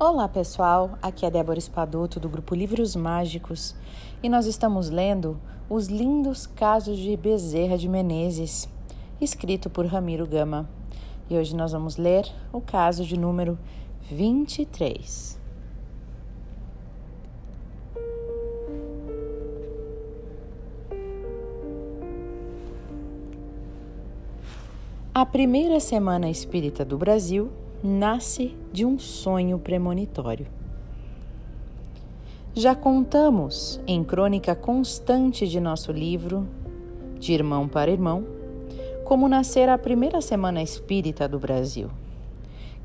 Olá pessoal, aqui é Débora Espadoto do grupo Livros Mágicos e nós estamos lendo Os Lindos Casos de Bezerra de Menezes, escrito por Ramiro Gama. E hoje nós vamos ler o caso de número 23. A primeira semana espírita do Brasil nasce de um sonho premonitório. Já contamos, em crônica constante de nosso livro, De Irmão para Irmão, como nascer a primeira semana espírita do Brasil,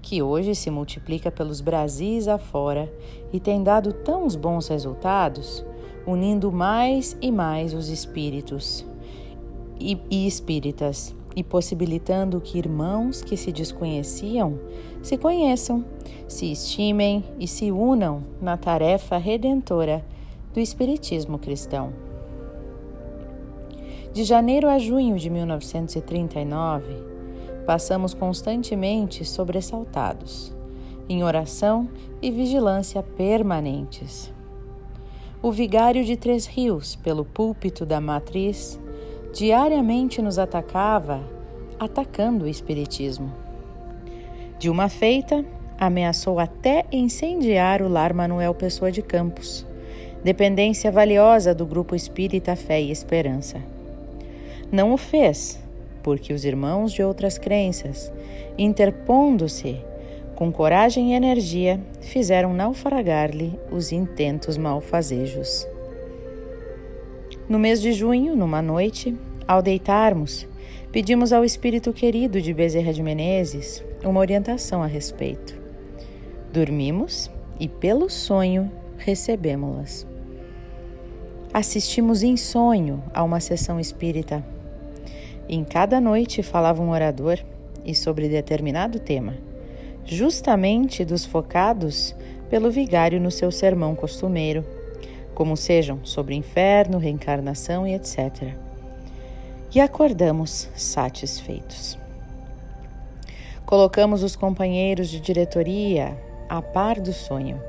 que hoje se multiplica pelos Brasis afora e tem dado tão bons resultados, unindo mais e mais os espíritos e, e espíritas e possibilitando que irmãos que se desconheciam se conheçam, se estimem e se unam na tarefa redentora do Espiritismo cristão. De janeiro a junho de 1939, passamos constantemente sobressaltados, em oração e vigilância permanentes. O vigário de Três Rios, pelo púlpito da matriz, diariamente nos atacava, atacando o Espiritismo. De uma feita, ameaçou até incendiar o lar Manuel Pessoa de Campos, dependência valiosa do grupo espírita Fé e Esperança. Não o fez, porque os irmãos de outras crenças, interpondo-se com coragem e energia, fizeram naufragar-lhe os intentos malfazejos. No mês de junho, numa noite, ao deitarmos, pedimos ao espírito querido de Bezerra de Menezes uma orientação a respeito. Dormimos e, pelo sonho, recebemos-las. Assistimos em sonho a uma sessão espírita. Em cada noite falava um orador e sobre determinado tema, justamente dos focados pelo vigário no seu sermão costumeiro como sejam sobre inferno, reencarnação e etc. E acordamos satisfeitos. Colocamos os companheiros de diretoria a par do sonho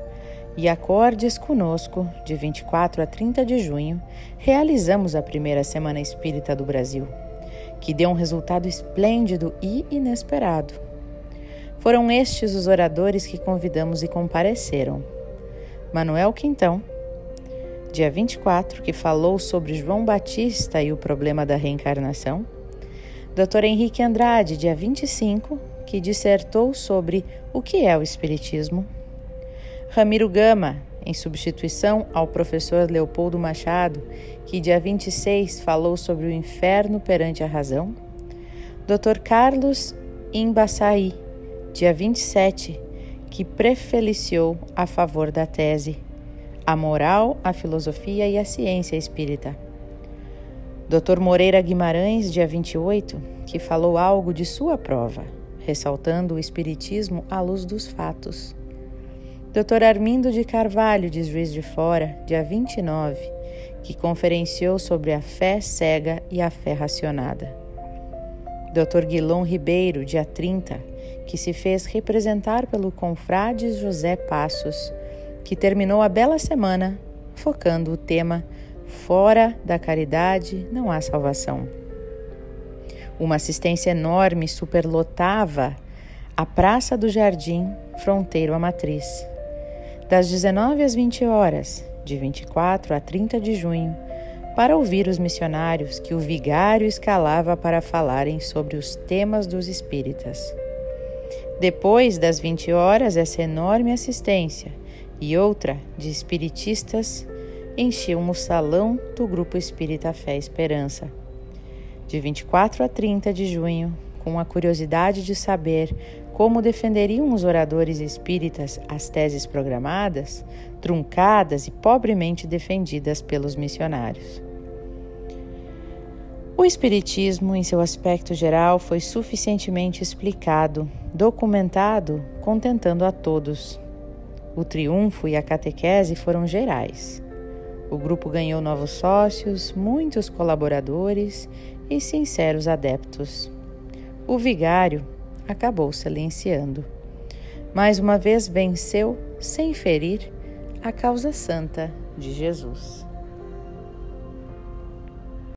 e acordes conosco, de 24 a 30 de junho, realizamos a primeira Semana Espírita do Brasil, que deu um resultado esplêndido e inesperado. Foram estes os oradores que convidamos e compareceram: Manuel Quintão, dia 24, que falou sobre João Batista e o problema da reencarnação. Dr. Henrique Andrade, dia 25, que dissertou sobre o que é o Espiritismo. Ramiro Gama, em substituição ao professor Leopoldo Machado, que dia 26 falou sobre o inferno perante a razão. Dr. Carlos Imbaçaí, dia 27, que prefeliciou a favor da tese a moral, a filosofia e a ciência espírita. Dr. Moreira Guimarães, dia 28, que falou algo de sua prova, ressaltando o espiritismo à luz dos fatos. Dr. Armindo de Carvalho, de Juiz de Fora, dia 29, que conferenciou sobre a fé cega e a fé racionada. Dr. Guilom Ribeiro, dia 30, que se fez representar pelo confrade José Passos, que terminou a bela semana focando o tema Fora da caridade não há salvação. Uma assistência enorme superlotava a Praça do Jardim, fronteiro à Matriz. Das 19 às 20 horas, de 24 a 30 de junho, para ouvir os missionários que o vigário escalava para falarem sobre os temas dos espíritas. Depois das 20 horas, essa enorme assistência e outra de espiritistas enchiam o salão do Grupo Espírita Fé e Esperança. De 24 a 30 de junho, com a curiosidade de saber como defenderiam os oradores espíritas as teses programadas, truncadas e pobremente defendidas pelos missionários. O Espiritismo, em seu aspecto geral, foi suficientemente explicado, documentado, contentando a todos, o triunfo e a catequese foram gerais. O grupo ganhou novos sócios, muitos colaboradores e sinceros adeptos. O vigário acabou silenciando. Mais uma vez venceu sem ferir a causa santa de Jesus.